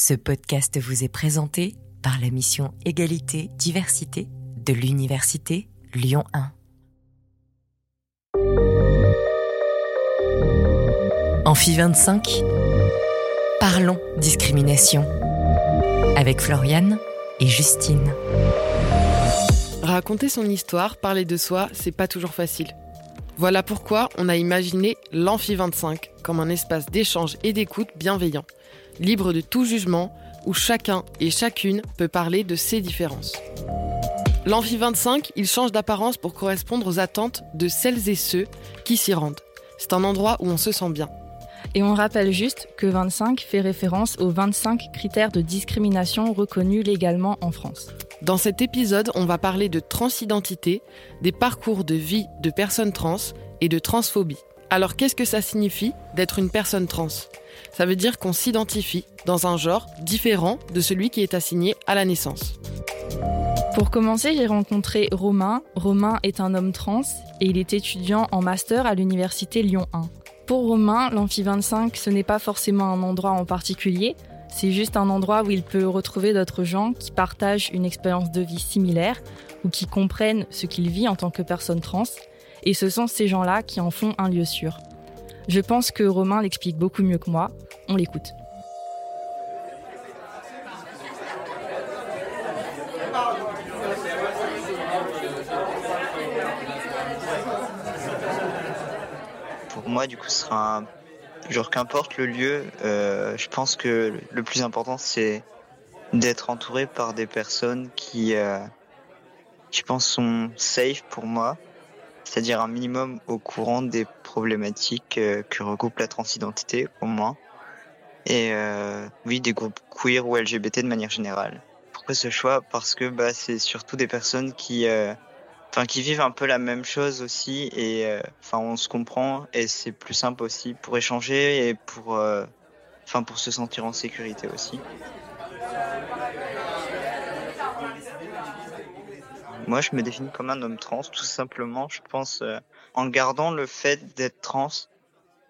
Ce podcast vous est présenté par la mission Égalité, Diversité de l'Université Lyon 1. Amphi 25. Parlons discrimination. Avec Floriane et Justine. Raconter son histoire, parler de soi, c'est pas toujours facile. Voilà pourquoi on a imaginé l'Amphi 25 comme un espace d'échange et d'écoute bienveillant, libre de tout jugement, où chacun et chacune peut parler de ses différences. L'Amphi 25, il change d'apparence pour correspondre aux attentes de celles et ceux qui s'y rendent. C'est un endroit où on se sent bien. Et on rappelle juste que 25 fait référence aux 25 critères de discrimination reconnus légalement en France. Dans cet épisode, on va parler de transidentité, des parcours de vie de personnes trans et de transphobie. Alors qu'est-ce que ça signifie d'être une personne trans? Ça veut dire qu'on s'identifie dans un genre différent de celui qui est assigné à la naissance. Pour commencer, j'ai rencontré Romain. Romain est un homme trans et il est étudiant en master à l'université Lyon 1. Pour Romain, l'Amphi 25, ce n'est pas forcément un endroit en particulier, c'est juste un endroit où il peut retrouver d'autres gens qui partagent une expérience de vie similaire ou qui comprennent ce qu'il vit en tant que personne trans. Et ce sont ces gens-là qui en font un lieu sûr. Je pense que Romain l'explique beaucoup mieux que moi. On l'écoute. Pour moi, du coup, ce sera un genre qu'importe le lieu, euh, je pense que le plus important c'est d'être entouré par des personnes qui, euh, je pense, sont safe pour moi, c'est-à-dire un minimum au courant des problématiques euh, que regroupe la transidentité au moins, et euh, oui des groupes queer ou LGBT de manière générale. Pourquoi ce choix? Parce que bah, c'est surtout des personnes qui euh, enfin qui vivent un peu la même chose aussi et on se comprend et c'est plus simple aussi pour échanger et pour pour se sentir en sécurité aussi. Moi, je me définis comme un homme trans, tout simplement, je pense, en gardant le fait d'être trans,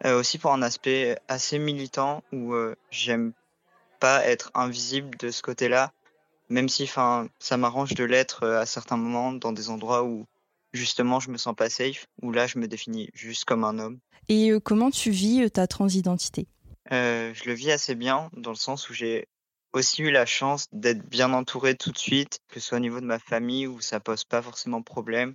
euh, aussi pour un aspect assez militant où euh, j'aime pas être invisible de ce côté-là, même si enfin ça m'arrange de l'être euh, à certains moments dans des endroits où justement je me sens pas safe où là je me définis juste comme un homme. Et comment tu vis ta transidentité? Je le vis assez bien dans le sens où j'ai aussi eu la chance d'être bien entouré tout de suite que ce soit au niveau de ma famille où ça pose pas forcément problème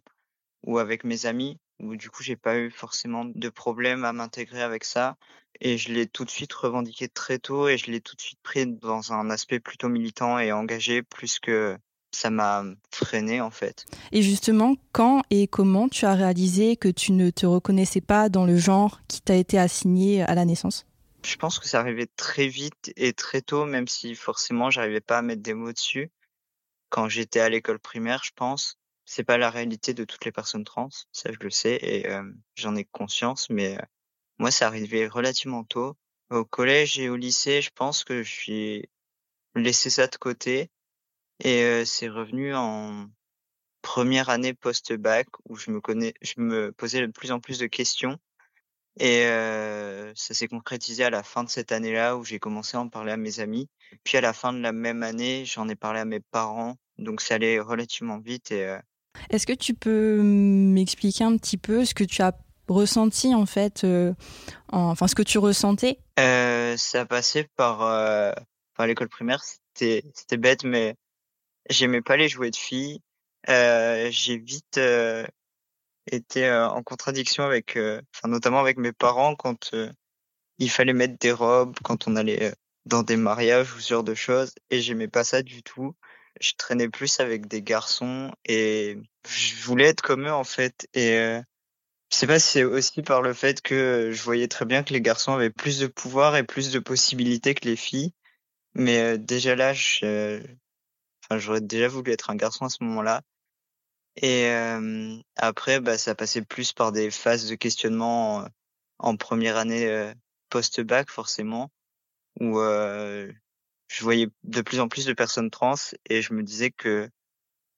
ou avec mes amis où du coup j'ai pas eu forcément de problème à m'intégrer avec ça et je l'ai tout de suite revendiqué très tôt et je l'ai tout de suite pris dans un aspect plutôt militant et engagé plus que ça m'a freiné en fait. Et justement, quand et comment tu as réalisé que tu ne te reconnaissais pas dans le genre qui t'a été assigné à la naissance? Je pense que ça arrivait très vite et très tôt, même si forcément j'arrivais pas à mettre des mots dessus. Quand j'étais à l'école primaire, je pense, c'est pas la réalité de toutes les personnes trans, ça je le sais et euh, j'en ai conscience, mais euh, moi ça arrivait relativement tôt. Au collège et au lycée, je pense que je suis laissé ça de côté et euh, c'est revenu en première année post-bac où je me connais, je me posais de plus en plus de questions et ça s'est concrétisé à la fin de cette année-là où j'ai commencé à en parler à mes amis. Puis à la fin de la même année, j'en ai parlé à mes parents. Donc ça allait relativement vite. Et Est-ce que tu peux m'expliquer un petit peu ce que tu as ressenti en fait, euh, en- enfin ce que tu ressentais? Euh, ça passait par, euh, par l'école primaire. C'était c'était bête, mais j'aimais pas les jouets de filles. Euh, j'ai vite euh, été euh, en contradiction avec, enfin notamment avec mes parents quand il fallait mettre des robes, quand on allait dans des mariages ou ce genre de choses. Et j'aimais pas ça du tout. Je traînais plus avec des garçons et je voulais être comme eux en fait. Et euh, je sais pas si c'est aussi par le fait que je voyais très bien que les garçons avaient plus de pouvoir et plus de possibilités que les filles. Mais euh, déjà là, je, enfin, j'aurais déjà voulu être un garçon à ce moment-là. Et euh, après, bah, ça passait plus par des phases de questionnement en, en première année euh, post-bac, forcément, où euh, je voyais de plus en plus de personnes trans et je me disais que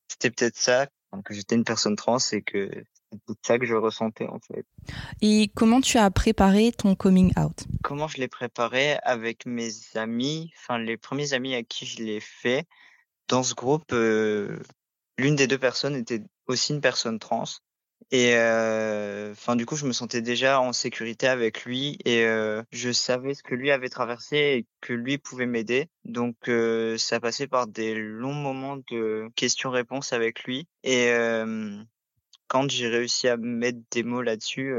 c'était peut-être ça, que j'étais une personne trans et que c'était c'est tout ça que je ressentais en fait. Et comment tu as préparé ton coming out? Comment je l'ai préparé avec mes amis, enfin les premiers amis à qui je l'ai fait. Dans ce groupe, euh, l'une des deux personnes était aussi une personne trans. Et euh, enfin, du coup, je me sentais déjà en sécurité avec lui et euh, je savais ce que lui avait traversé et que lui pouvait m'aider. Donc, euh, ça passait par des longs moments de questions-réponses avec lui. Et quand j'ai réussi à mettre des mots là-dessus,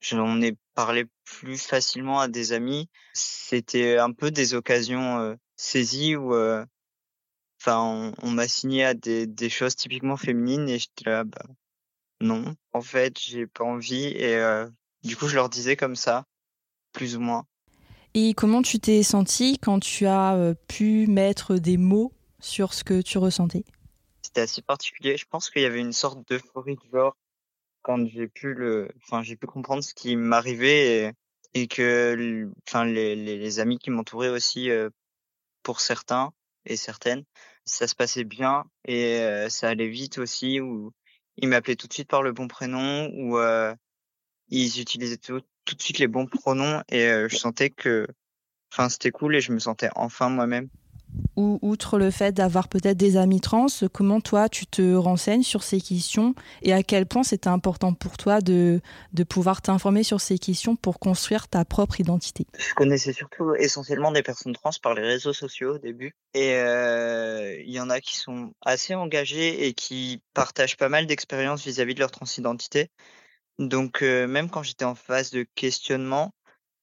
j'en ai parlé plus facilement à des amis. C'était un peu des occasions saisies où enfin on, m'a signé à des, des choses typiquement féminines et j'étais là bah non, en fait, j'ai pas envie et euh, du coup, je leur disais comme ça, plus ou moins. Et comment tu t'es senti quand tu as pu mettre des mots sur ce que tu ressentais? C'était assez particulier. Je pense qu'il y avait une sorte d'euphorie de genre quand j'ai pu le, enfin, j'ai pu comprendre ce qui m'arrivait et, et, que, enfin, les, les, les amis qui m'entouraient aussi, euh, pour certains et certaines, ça se passait bien et ça allait vite aussi. Ou ils m'appelaient tout de suite par le bon prénom ou euh, ils utilisaient tout, de suite les bons pronoms et euh, je sentais que enfin c'était cool et je me sentais enfin moi-même. Ou outre le fait d'avoir peut-être des amis trans, comment toi tu te renseignes sur ces questions et à quel point c'était important pour toi de, de pouvoir t'informer sur ces questions pour construire ta propre identité? Je connaissais surtout essentiellement des personnes trans par les réseaux sociaux au début et euh, il y en a qui sont assez engagés et qui partagent pas mal d'expériences vis-à-vis de leur transidentité. Donc euh, même quand j'étais en phase de questionnement,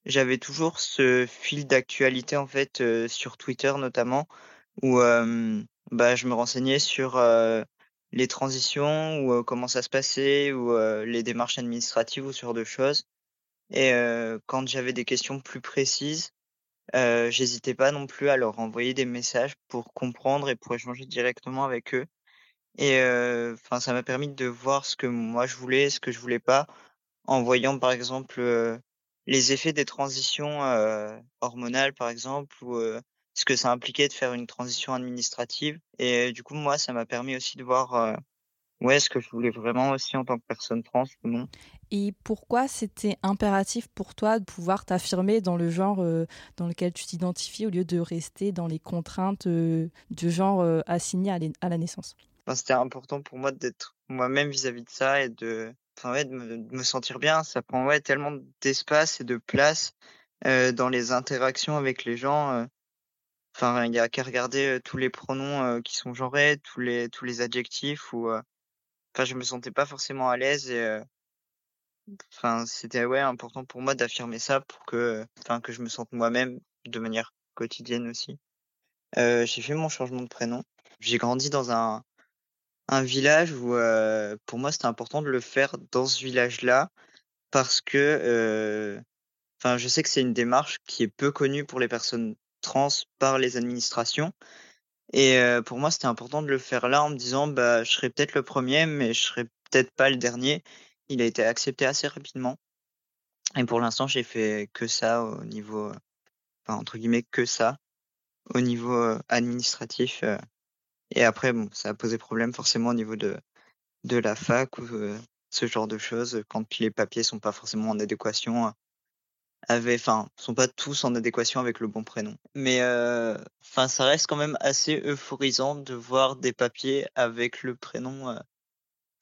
j'avais toujours ce fil d'actualité en fait euh, sur Twitter notamment où euh, bah, je me renseignais sur euh, les transitions ou comment ça se passait ou les démarches administratives ou ce genre de choses. Et quand j'avais des questions plus précises, j'hésitais pas non plus à leur envoyer des messages pour comprendre et pour échanger directement avec eux. Et enfin, ça m'a permis de voir ce que moi je voulais, ce que je voulais pas, en voyant par exemple les effets des transitions euh, hormonales, par exemple, ou euh, ce que ça impliquait de faire une transition administrative. Et du coup, moi, ça m'a permis aussi de voir euh, ouais, ce que je voulais vraiment aussi en tant que personne trans ou non. Et pourquoi c'était impératif pour toi de pouvoir t'affirmer dans le genre dans lequel tu t'identifies au lieu de rester dans les contraintes de genre assignées à, la naissance? C'était important pour moi d'être moi-même vis-à-vis de ça et de enfin ouais, de me, sentir bien. Ça prend ouais tellement d'espace et de place euh, dans les interactions avec les gens. Euh. Enfin, il y a qu'à regarder euh, tous les pronoms qui sont genrés, tous les tous les adjectifs ou. Enfin, je me sentais pas forcément à l'aise. Enfin, c'était ouais important pour moi d'affirmer ça pour que, enfin, que je me sente moi-même de manière quotidienne aussi. j'ai fait mon changement de prénom. J'ai grandi dans un un village où euh, pour moi c'était important de le faire dans ce village-là parce que euh, enfin je sais que c'est une démarche qui est peu connue pour les personnes trans par les administrations et euh, pour moi c'était important de le faire là en me disant bah je serai peut-être le premier mais je serai peut-être pas le dernier. Il a été accepté assez rapidement et pour l'instant j'ai fait que ça au niveau enfin entre guillemets que ça au niveau administratif et après, bon, ça a posé problème forcément au niveau de, de la fac ou euh, ce genre de choses quand les papiers sont pas forcément en adéquation avec, enfin, sont pas tous en adéquation avec le bon prénom. Mais euh, ça reste quand même assez euphorisant de voir des papiers avec le prénom, euh,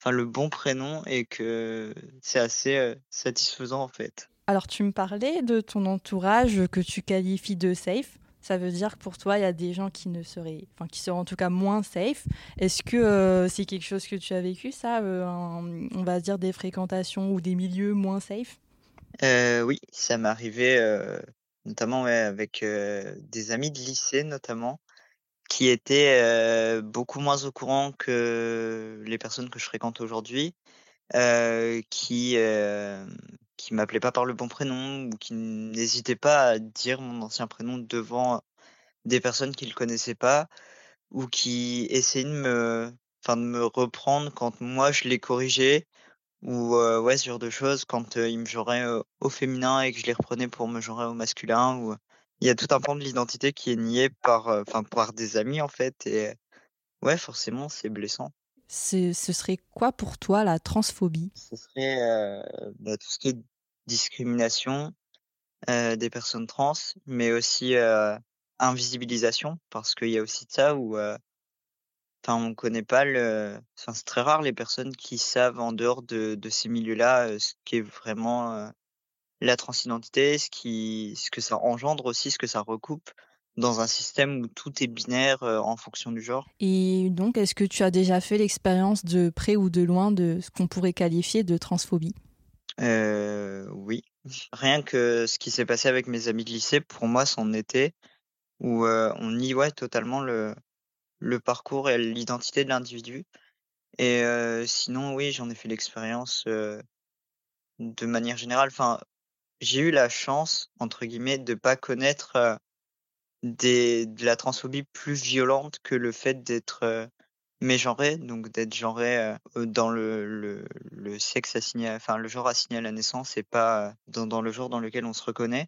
enfin le bon prénom et que c'est assez satisfaisant en fait. Alors tu me parlais de ton entourage que tu qualifies de safe ça veut dire que pour toi, il y a des gens qui ne seraient, enfin, qui seraient en tout cas moins safe. Est-ce que euh, c'est quelque chose que tu as vécu, ça, euh, on va dire des fréquentations ou des milieux moins safe? Euh, Oui, ça m'est arrivé, notamment avec des amis de lycée, notamment, qui étaient beaucoup moins au courant que les personnes que je fréquente aujourd'hui, qui qui m'appelait pas par le bon prénom ou qui n'hésitait pas à dire mon ancien prénom devant des personnes qui le connaissaient pas ou qui essayaient de me enfin de me reprendre quand moi je les corrigeais ou euh, ouais ce genre de choses quand euh, ils me joueraient euh, au féminin et que je les reprenais pour me jouer au masculin ou il y a tout un pan de l'identité qui est nié par enfin par des amis en fait et ouais forcément c'est blessant ce serait quoi pour toi la transphobie? Ce serait euh, bah, tout ce qui est discrimination euh, des personnes trans, mais aussi euh, invisibilisation, parce qu'il y a aussi de ça où enfin on connaît pas le c'est très rare les personnes qui savent en dehors de, ces milieux-là ce qui est vraiment la transidentité, ce qui ce que ça engendre aussi, ce que ça recoupe dans un système où tout est binaire euh, en fonction du genre. Et donc, est-ce que tu as déjà fait l'expérience de près ou de loin de ce qu'on pourrait qualifier de transphobie? Euh, oui. Rien que ce qui s'est passé avec mes amis de lycée, pour moi, c'en était, où euh, on nie ouais, totalement le, le parcours et l'identité de l'individu. Et euh, sinon, oui, j'en ai fait l'expérience de manière générale. Enfin, j'ai eu la chance, entre guillemets, de pas connaître des, de la transphobie plus violente que le fait d'être euh, mégenré, donc d'être genré euh, dans le, le, le sexe assigné, enfin le genre assigné à la naissance et pas euh, dans, dans le genre dans lequel on se reconnaît.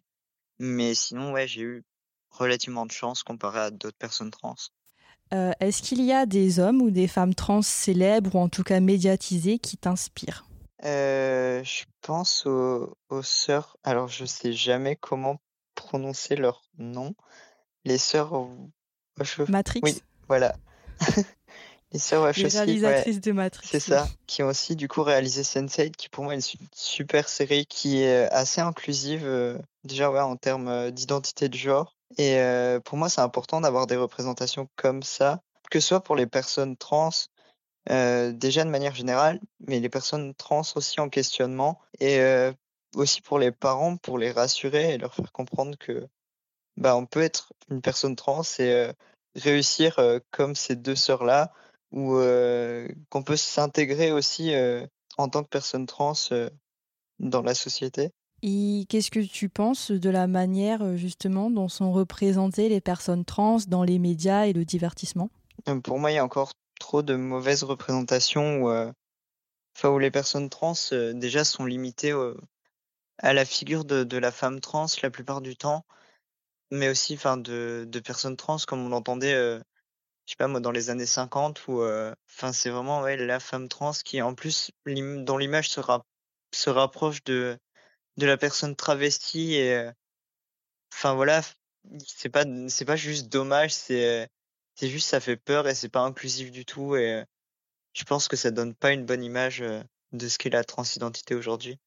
Mais sinon, ouais, j'ai eu relativement de chance comparé à d'autres personnes trans. Euh, Est-ce qu'il y a des hommes ou des femmes trans célèbres ou en tout cas médiatisés qui t'inspirent? Euh, je pense aux, aux sœurs. Alors, je sais jamais comment prononcer leur nom. Les sœurs Wachowski. Matrix Oui, voilà. Les sœurs Les Wachowski, ouais, réalisatrices de Matrix. c'est ça. Qui ont aussi, du coup, réalisé Sense8, qui pour moi est une su- super série qui est assez inclusive, euh, déjà, ouais, en termes euh, d'identité de genre. Et euh, pour moi, c'est important d'avoir des représentations comme ça, que ce soit pour les personnes trans, euh, déjà de manière générale, mais les personnes trans aussi en questionnement, et euh, aussi pour les parents, pour les rassurer et leur faire comprendre que bah, on peut être une personne trans et réussir comme ces deux sœurs-là, ou qu'on peut s'intégrer aussi en tant que personne trans dans la société. Et qu'est-ce que tu penses de la manière justement dont sont représentées les personnes trans dans les médias et le divertissement? Euh, Pour moi, il y a encore trop de mauvaises représentations où, euh, enfin, où les personnes trans euh, déjà sont limitées à la figure de, de la femme trans la plupart du temps, mais aussi enfin, de, de personnes trans comme on l'entendait, euh, je sais pas moi, dans les années 50 où euh, enfin, c'est vraiment ouais, la femme trans qui en plus dont l'image se, rap- se rapproche de, de la personne travestie et euh, enfin voilà, c'est pas c'est pas juste dommage, c'est euh, c'est juste ça fait peur et c'est pas inclusif du tout et euh, je pense que ça donne pas une bonne image euh, de ce qu'est la transidentité aujourd'hui,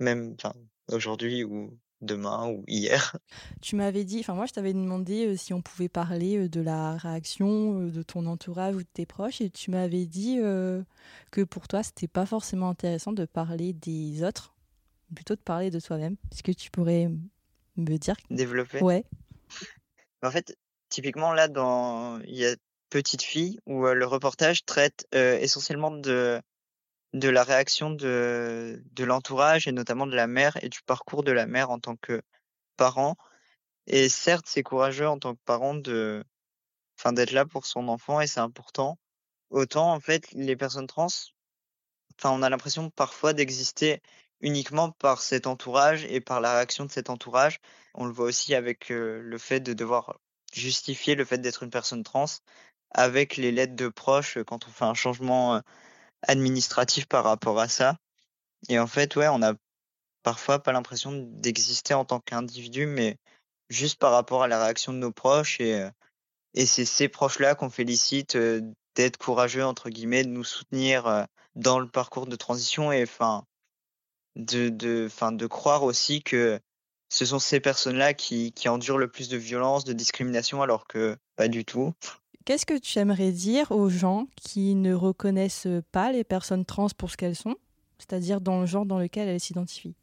même enfin aujourd'hui ou demain ou hier. Tu m'avais dit, enfin moi je t'avais demandé euh, si on pouvait parler euh, de la réaction euh, de ton entourage ou de tes proches et tu m'avais dit que pour toi c'était pas forcément intéressant de parler des autres, plutôt de parler de toi-même. Est-ce que tu pourrais me dire? Développer? Ouais. En fait, typiquement là dans il y a Petite fille où le reportage traite essentiellement de de la réaction de de l'entourage et notamment de la mère et du parcours de la mère en tant que parent. Et certes, c'est courageux en tant que parent de enfin d'être là pour son enfant et c'est important. Autant en fait, les personnes trans, enfin on a l'impression parfois d'exister uniquement par cet entourage et par la réaction de cet entourage. On le voit aussi avec euh, le fait de devoir justifier le fait d'être une personne trans avec les lettres de proches euh, quand on fait un changement euh, administratif par rapport à ça. Et en fait, ouais, on a parfois pas l'impression d'exister en tant qu'individu, mais juste par rapport à la réaction de nos proches et, euh, et c'est ces proches-là qu'on félicite euh, d'être courageux, entre guillemets, de nous soutenir euh, dans le parcours de transition et enfin, de, de, enfin, de croire aussi que ce sont ces personnes-là qui, qui endurent le plus de violence, de discrimination, alors que pas du tout. Qu'est-ce que tu aimerais dire aux gens qui ne reconnaissent pas les personnes trans pour ce qu'elles sont, c'est-à-dire dans le genre dans lequel elles s'identifient?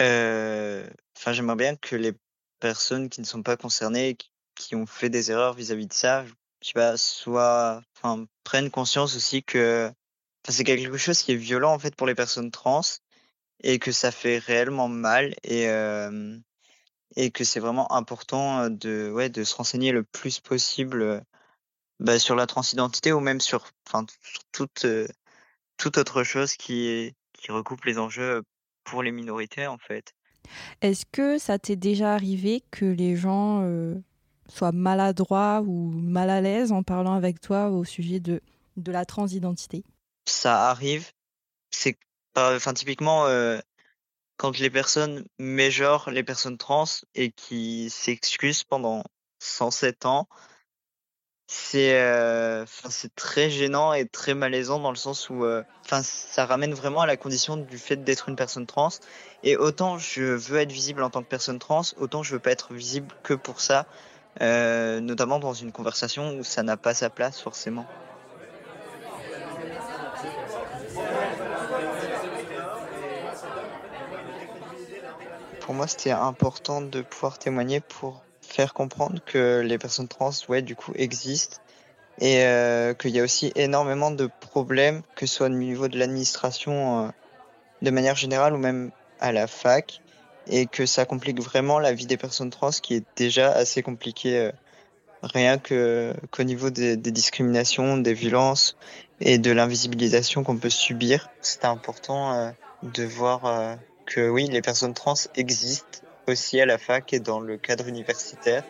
Euh, j'aimerais bien que les personnes qui ne sont pas concernées, qui- ont fait des erreurs vis-à-vis de ça, prennent conscience aussi que, c'est quelque chose qui est violent en fait pour les personnes trans et que ça fait réellement mal et euh, que c'est vraiment important euh, de, se renseigner le plus possible bah, sur la transidentité ou même sur, enfin, sur toute euh, toute autre chose qui qui recoupe les enjeux pour les minorités en fait. Est-ce que ça t'est déjà arrivé que les gens euh, soient maladroits ou mal à l'aise en parlant avec toi au sujet de de la transidentité? Ça arrive. C'est enfin typiquement euh, quand les personnes méjorent les personnes trans et qui s'excusent pendant 107 ans, c'est euh, c'est très gênant et très malaisant dans le sens où euh, enfin ça ramène vraiment à la condition du fait d'être une personne trans. Et autant je veux être visible en tant que personne trans autant je veux pas être visible que pour ça euh, notamment dans une conversation où ça n'a pas sa place forcément. Pour moi c'était important de pouvoir témoigner pour faire comprendre que les personnes trans, ouais, du coup, existent et euh, qu'il y a aussi énormément de problèmes, que ce soit au niveau de l'administration euh, de manière générale ou même à la fac, et que ça complique vraiment la vie des personnes trans qui est déjà assez compliquée euh, rien que qu'au niveau des, discriminations, des violences et de l'invisibilisation qu'on peut subir. C'est important de voir que oui, les personnes trans existent aussi à la fac et dans le cadre universitaire.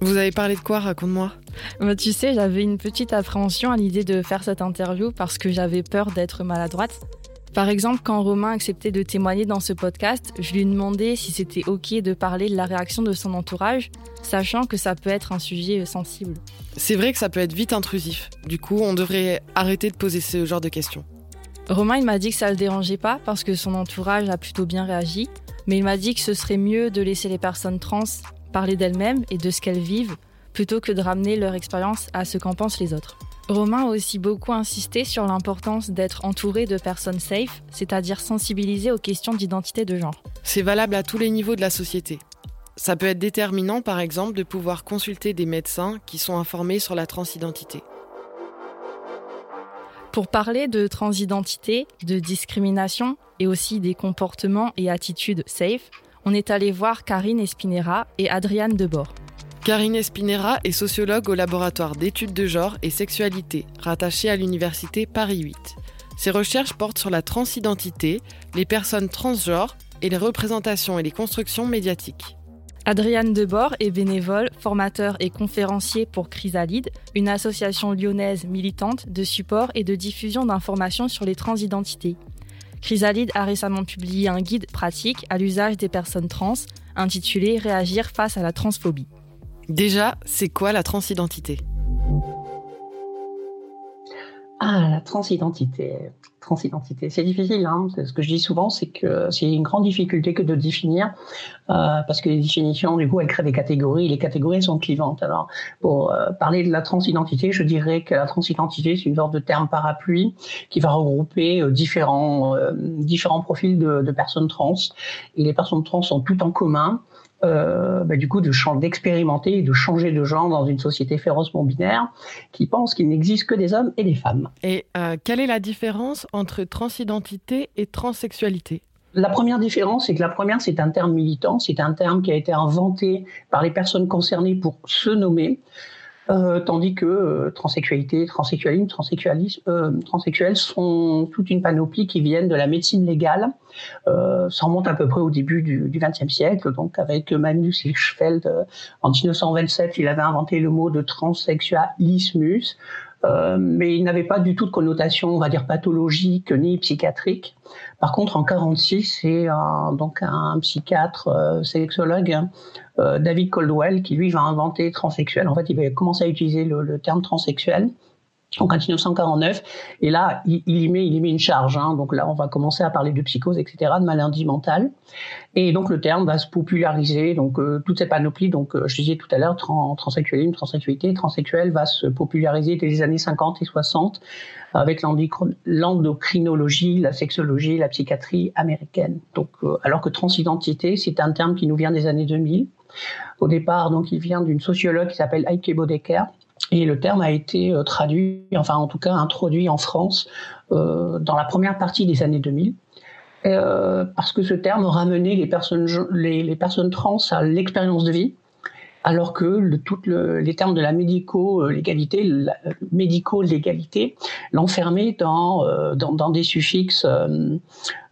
Vous avez parlé de quoi? Raconte-moi. Bah, tu sais, j'avais une petite appréhension à l'idée de faire cette interview parce que j'avais peur d'être maladroite. Par exemple, quand Romain acceptait de témoigner dans ce podcast, je lui demandais si c'était OK de parler de la réaction de son entourage, sachant que ça peut être un sujet sensible. C'est vrai que ça peut être vite intrusif. Du coup, on devrait arrêter de poser ce genre de questions. Romain, il m'a dit que ça le dérangeait pas parce que son entourage a plutôt bien réagi, mais il m'a dit que ce serait mieux de laisser les personnes trans parler d'elles-mêmes et de ce qu'elles vivent plutôt que de ramener leur expérience à ce qu'en pensent les autres. Romain a aussi beaucoup insisté sur l'importance d'être entouré de personnes safe, c'est-à-dire sensibilisées aux questions d'identité de genre. C'est valable à tous les niveaux de la société. Ça peut être déterminant, par exemple, de pouvoir consulter des médecins qui sont informés sur la transidentité. Pour parler de transidentité, de discrimination et aussi des comportements et attitudes safe, on est allé voir Karine Espinera et Adriane Debord. Karine Espinera est sociologue au laboratoire d'études de genre et sexualité, rattaché à l'université Paris 8. Ses recherches portent sur la transidentité, les personnes transgenres et les représentations et les constructions médiatiques. Adriane Debord est bénévole, formateur et conférencier pour Chrysalide, une association lyonnaise militante de support et de diffusion d'informations sur les transidentités. Chrysalide a récemment publié un guide pratique à l'usage des personnes trans intitulé Réagir face à la transphobie. Déjà, c'est quoi la transidentité? Ah, la transidentité. Transidentité, c'est difficile. Hein ce que je dis souvent, c'est que c'est une grande difficulté que de définir, euh, parce que les définitions, du coup, elles créent des catégories. Les catégories sont clivantes. Alors, pour euh, parler de la transidentité, je dirais que la transidentité, c'est une sorte de terme parapluie qui va regrouper euh, différents différents profils de, de personnes trans. Et les personnes trans ont tout en commun euh, bah, du coup, de d'expérimenter et de changer de genre dans une société férocement binaire qui pense qu'il n'existe que des hommes et des femmes. Et euh, quelle est la différence entre transidentité et transsexualité? La première différence, c'est que la première, c'est un terme militant, c'est un terme qui a été inventé par les personnes concernées pour se nommer. Euh, tandis que euh, transsexualité, transsexualisme, transsexualisme, euh, transsexuels sont toute une panoplie qui viennent de la médecine légale. Euh, ça remonte à peu près au début du XXe siècle, donc avec Magnus Hirschfeld en 1927, il avait inventé le mot de transsexualismus. Euh, mais il n'avait pas du tout de connotation, on va dire, pathologique ni psychiatrique. Par contre, en 46, c'est donc un psychiatre euh, sexologue, hein, euh, David Coldwell, qui lui va inventer transsexuel. En fait, il va commencer à utiliser le, le terme transsexuel donc en 1949. Et là, il, y met, il y met une charge. Hein. Donc là, on va commencer à parler de psychose, etc., de maladie mentale. Et donc le terme va se populariser. Donc euh, toute cette panoplie, donc euh, je disais tout à l'heure, trans, transsexualisme, transsexualité, transsexuel va se populariser dès les années 50 et 60 avec l'endocrinologie, la sexologie, la psychiatrie américaine. Donc euh, alors que transidentité, c'est un terme qui nous vient des années 2000. Au départ, donc, il vient d'une sociologue qui s'appelle Heike Bodecker, et le terme a été euh, traduit, enfin en tout cas introduit en France euh, dans la première partie des années 2000. Euh, parce que ce terme ramenait les personnes, trans à l'expérience de vie alors que le, les termes de la médico-légalité, médico-légalité, l'enfermer dans, des suffixes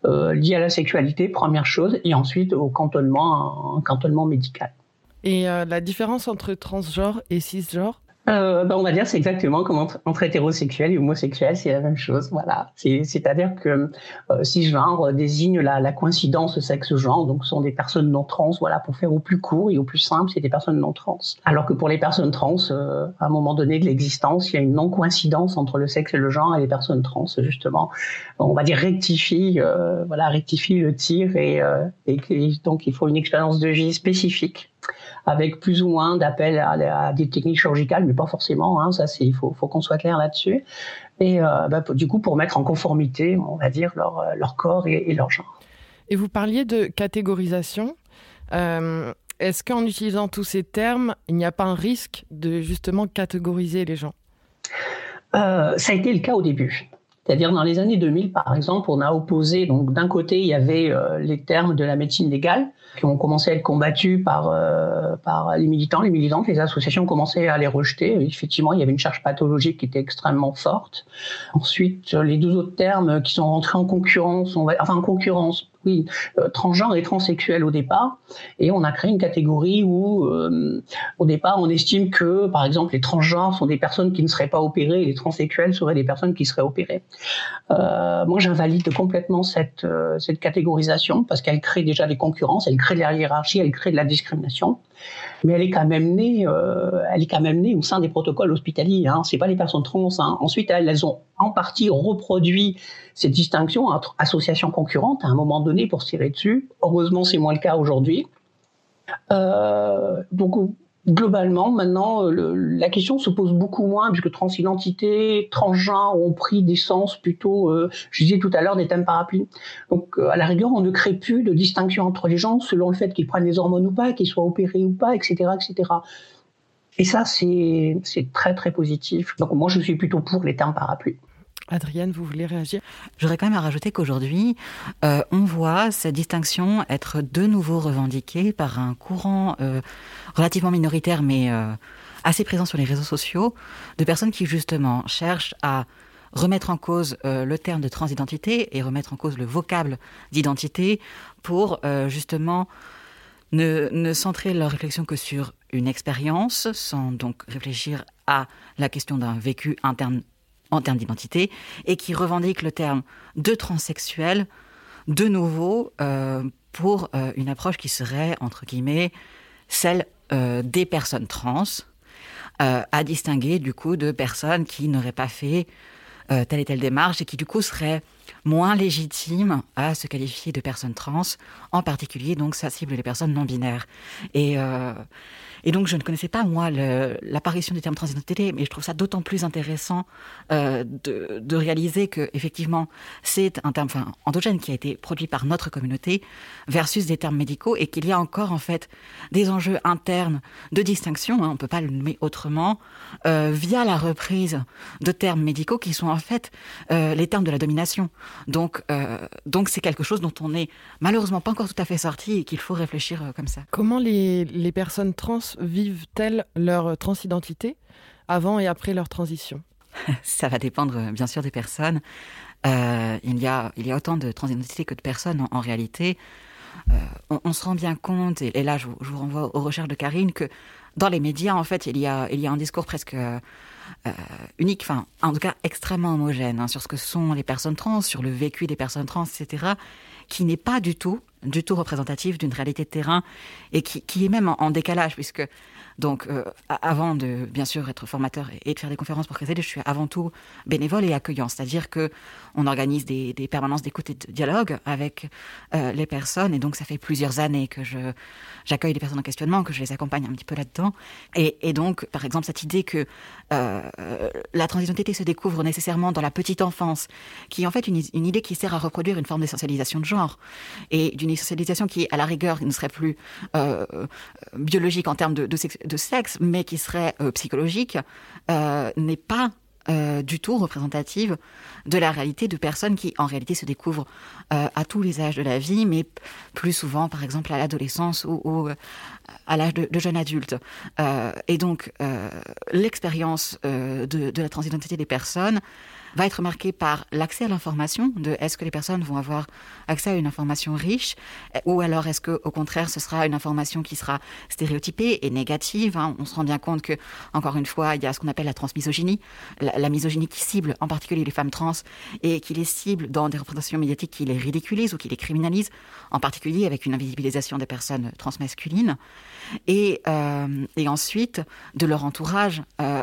liés à la sexualité, première chose, et ensuite au cantonnement, cantonnement médical. Et la différence entre transgenre et cisgenre euh, ben on va dire c'est exactement comme entre, hétérosexuel et homosexuel, c'est la même chose. Voilà, c'est-à-dire que euh, cisgenre désigne la, la coïncidence sexe-genre, donc ce sont des personnes non trans. Voilà, pour faire au plus court et au plus simple, c'est des personnes non trans. Alors que pour les personnes trans, euh, à un moment donné de l'existence, il y a une non coïncidence entre le sexe et le genre, et les personnes trans justement, on va dire rectifie, euh, voilà, rectifie le tir et, euh, et donc il faut une expérience de vie spécifique avec plus ou moins d'appels à, des techniques chirurgicales, mais pas forcément. Hein, ça, c'est il faut, faut qu'on soit clair là-dessus. Et euh, bah, du coup, pour mettre en conformité, on va dire leur, euh, leur corps et, leur genre. Et vous parliez de catégorisation. Euh, est-ce qu'en utilisant tous ces termes, il n'y a pas un risque de justement catégoriser les gens? Ça a été le cas au début. C'est-à-dire dans les années 2000, par exemple, on a opposé, donc d'un côté, il y avait euh, les termes de la médecine légale qui ont commencé à être combattus par, euh, par les militants, les militantes, les associations commençaient à les rejeter. Effectivement, il y avait une charge pathologique qui était extrêmement forte. Ensuite, les deux autres termes qui sont rentrés en concurrence, enfin en concurrence, oui, euh, transgenre et transsexuel au départ, et on a créé une catégorie où, euh, au départ, on estime que, par exemple, les transgenres sont des personnes qui ne seraient pas opérées, et les transsexuels seraient des personnes qui seraient opérées. Euh, moi, j'invalide complètement cette euh, cette catégorisation parce qu'elle crée déjà des concurrences, elle crée de la hiérarchie, elle crée de la discrimination mais elle est quand même née, euh, elle est quand même née au sein des protocoles hospitaliers. Hein. C'est pas les personnes trans. Hein. Ensuite, elles, ont en partie reproduit cette distinction entre associations concurrentes à un moment donné pour se tirer dessus. Heureusement, c'est moins le cas aujourd'hui. Euh, donc globalement, maintenant, euh, la question se pose beaucoup moins puisque transidentité, transgenre ont pris des sens plutôt, euh, je disais tout à l'heure, des thèmes parapluies. Donc, euh, à la rigueur, on ne crée plus de distinction entre les gens selon le fait qu'ils prennent des hormones ou pas, qu'ils soient opérés ou pas, etc., etc. Et ça, c'est très, très positif. Donc, moi, je suis plutôt pour les termes parapluies. Adrienne, vous voulez réagir? J'aurais quand même à rajouter qu'aujourd'hui, euh, on voit cette distinction être de nouveau revendiquée par un courant euh, relativement minoritaire, mais euh, assez présent sur les réseaux sociaux, de personnes qui justement cherchent à remettre en cause le terme de transidentité et remettre en cause le vocable d'identité pour justement ne, ne centrer leur réflexion que sur une expérience, sans donc réfléchir à la question d'un vécu interne en termes d'identité et qui revendique le terme de transsexuel de nouveau euh, pour euh, une approche qui serait, entre guillemets, celle euh, des personnes trans, à distinguer du coup de personnes qui n'auraient pas fait telle et telle démarche et qui du coup seraient moins légitimes à se qualifier de personnes trans, en particulier donc ça cible les personnes non binaires. Et et donc, je ne connaissais pas, moi, l'apparition du terme transidentité, mais je trouve ça d'autant plus intéressant euh, de, réaliser que, effectivement, c'est un terme enfin, endogène qui a été produit par notre communauté versus des termes médicaux et qu'il y a encore, en fait, des enjeux internes de distinction, hein, on ne peut pas le nommer autrement, euh, via la reprise de termes médicaux qui sont, en fait, euh, les termes de la domination. Donc, donc c'est quelque chose dont on n'est malheureusement pas encore tout à fait sorti et qu'il faut réfléchir comme ça. Comment les personnes trans vivent-elles leur transidentité avant et après leur transition? Ça va dépendre bien sûr des personnes. Euh, il, y a, il y a autant de transidentité que de personnes en, réalité. Euh, on, se rend bien compte, et, là je vous, renvoie aux recherches de Karine, que dans les médias, en fait, il y a, il y a un discours presque euh, unique, enfin, en tout cas extrêmement homogène, hein, sur ce que sont les personnes trans, sur le vécu des personnes trans, etc qui n'est pas du tout, du tout représentatif d'une réalité de terrain et qui, qui est même en, décalage, puisque donc, euh, avant de bien sûr être formateur et, de faire des conférences pour Crézélé, je suis avant tout bénévole et accueillant, c'est-à-dire que on organise des, permanences d'écoute et de dialogue avec euh, les personnes, et donc ça fait plusieurs années que je j'accueille les personnes en questionnement, que je les accompagne un petit peu là-dedans, et, donc par exemple cette idée que euh, la transidentité se découvre nécessairement dans la petite enfance, qui est en fait une, une idée qui sert à reproduire une forme d'essentialisation de genre. Et d'une essentialisation qui à la rigueur ne serait plus euh, biologique en termes de, de, de sexe, mais qui serait euh, psychologique, euh, n'est pas euh, du tout représentative de la réalité de personnes qui, en réalité, se découvrent à tous les âges de la vie, mais plus souvent, par exemple, à l'adolescence ou, à l'âge de, jeunes adultes. et donc, l'expérience de, la transidentité des personnes va être marqué par l'accès à l'information, de est-ce que les personnes vont avoir accès à une information riche, ou alors est-ce que au contraire ce sera une information qui sera stéréotypée et négative. Hein. On se rend bien compte que, encore une fois, il y a ce qu'on appelle la transmisogynie, la, misogynie qui cible en particulier les femmes trans et qui les cible dans des représentations médiatiques qui les ridiculisent ou qui les criminalisent, en particulier avec une invisibilisation des personnes transmasculines, et, euh, ensuite de leur entourage euh,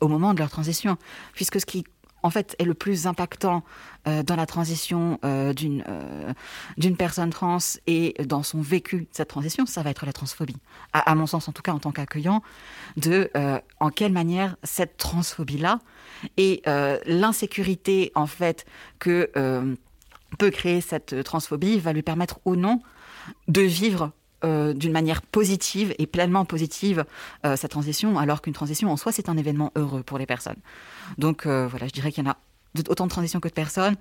au moment de leur transition, puisque ce qui en fait, est le plus impactant euh, dans la transition euh, d'une euh, d'une personne trans et dans son vécu de cette transition, ça va être la transphobie. À, mon sens, en tout cas, en tant qu'accueillant, de en quelle manière cette transphobie-là et l'insécurité, en fait, que peut créer cette transphobie va lui permettre ou non de vivre euh, d'une manière positive et pleinement positive euh, sa transition, alors qu'une transition en soi, c'est un événement heureux pour les personnes. Donc euh, voilà, je dirais qu'il y en a autant de transitions que de personnes,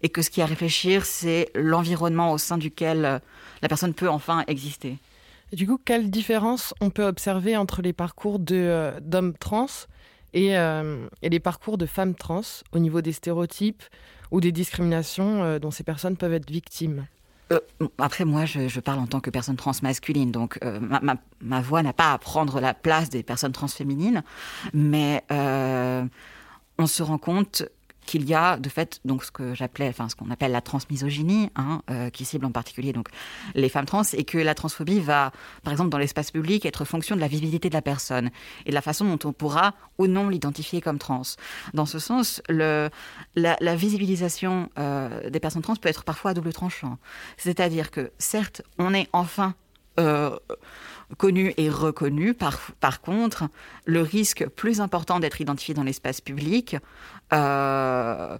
et que ce qui a à réfléchir, c'est l'environnement au sein duquel la personne peut enfin exister. du coup, quelle différence on peut observer entre les parcours d'hommes trans et, et, les parcours de femmes trans au niveau des stéréotypes ou des discriminations dont ces personnes peuvent être victimes? Euh, après, moi, je, parle en tant que personne transmasculine, donc euh, ma, voix n'a pas à prendre la place des personnes transféminines, mais euh, on se rend compte qu'il y a de fait donc ce que j'appelais, enfin ce qu'on appelle la transmisogynie, hein, euh, qui cible en particulier donc les femmes trans, et que la transphobie va, par exemple dans l'espace public, être fonction de la visibilité de la personne et de la façon dont on pourra ou non l'identifier comme trans. Dans ce sens, la, visibilisation euh, des personnes trans peut être parfois à double tranchant. C'est-à-dire que certes, on est enfin euh, connu et reconnu. Par, par contre, le risque plus important d'être identifié dans l'espace public, euh,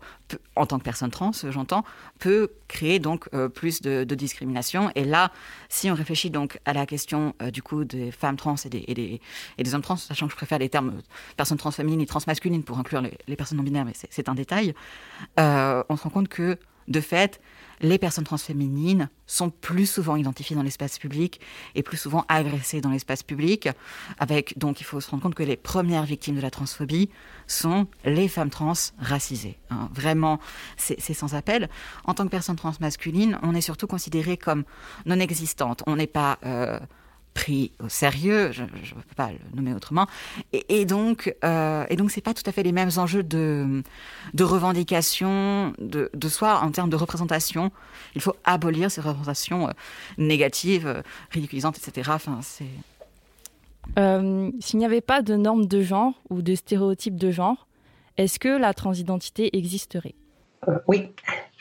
en tant que personne trans, j'entends, peut créer donc euh, plus de, discrimination. Et là, si on réfléchit donc à la question euh, du coup des femmes trans et des, et des, hommes trans, sachant que je préfère les termes personnes transféminines et transmasculines pour inclure les, les personnes non binaires, mais c'est un détail, on se rend compte que de fait, les personnes transféminines sont plus souvent identifiées dans l'espace public et plus souvent agressées dans l'espace public. Avec donc, il faut se rendre compte que les premières victimes de la transphobie sont les femmes trans racisées. Hein. Vraiment, c'est sans appel. En tant que personne transmasculine, on est surtout considéré comme non existante. On n'est pas euh, pris au sérieux, je ne peux pas le nommer autrement. Et, donc, euh, et donc, c'est pas tout à fait les mêmes enjeux de, de revendication de, de soi en termes de représentation. Il faut abolir ces représentations euh, négatives, euh, ridiculisantes, etc. Enfin, c'est. Euh, s'il n'y avait pas de normes de genre ou de stéréotypes de genre, est-ce que la transidentité existerait? Oui,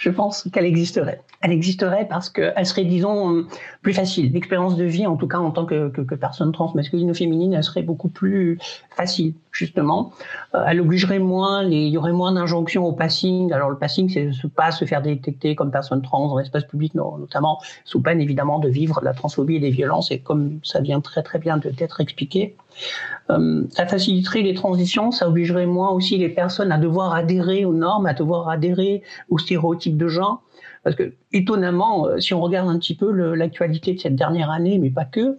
je pense qu'elle existerait elle existerait parce qu'elle serait, disons, plus facile. L'expérience de vie, en tout cas en tant que, que, que, personne trans, masculine ou féminine, elle serait beaucoup plus facile, justement. Euh, elle obligerait moins, il y aurait moins d'injonctions au passing. Alors le passing, c'est pas se faire détecter comme personne trans dans l'espace public, notamment sous peine évidemment de vivre la transphobie et des violences. Et comme ça vient très très bien d'être expliqué, euh, ça faciliterait les transitions, ça obligerait moins aussi les personnes à devoir adhérer aux normes, à devoir adhérer aux stéréotypes de genre. Parce que, étonnamment, euh, si on regarde un petit peu l'actualité de cette dernière année, mais pas que,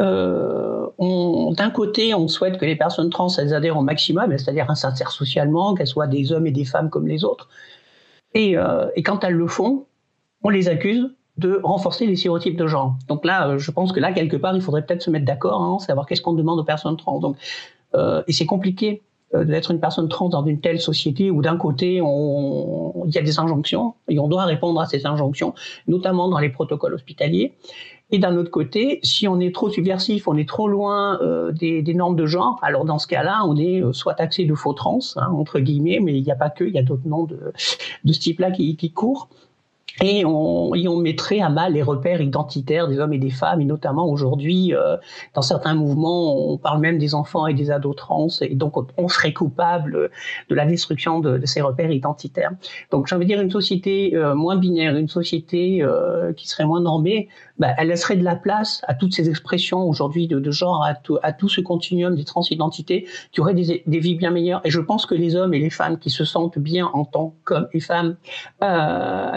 euh, d'un côté, on souhaite que les personnes trans elles adhèrent au maximum, c'est-à-dire s'insèrent socialement, qu'elles soient des hommes et des femmes comme les autres. Et, euh, et, quand elles le font, on les accuse de renforcer les stéréotypes de genre. Donc là, je pense que là, quelque part, il faudrait peut-être se mettre d'accord, hein, savoir qu'est-ce qu'on demande aux personnes trans. Donc, et c'est compliqué d'être une personne trans dans une telle société où d'un côté il y a des injonctions et on doit répondre à ces injonctions, notamment dans les protocoles hospitaliers. Et d'un autre côté, si on est trop subversif, on est trop loin euh, des, des, normes de genre, alors dans ce cas-là, on est euh, soit taxé de faux trans, hein, entre guillemets, mais il n'y a pas que, il y a d'autres noms de, de ce type-là qui, qui courent. Et on, on, mettrait à mal les repères identitaires des hommes et des femmes, et notamment aujourd'hui, euh, dans certains mouvements, on parle même des enfants et des ados trans, et donc on serait coupable de la destruction de, de ces repères identitaires. Donc j'ai envie de dire une société euh, moins binaire, une société euh, qui serait moins normée, bah, elle laisserait de la place à toutes ces expressions aujourd'hui de, de, genre, à tout, à tout ce continuum des transidentités, qui auraient des, des, vies bien meilleures. Et je pense que les hommes et les femmes qui se sentent bien en tant qu'hommes et femmes, euh,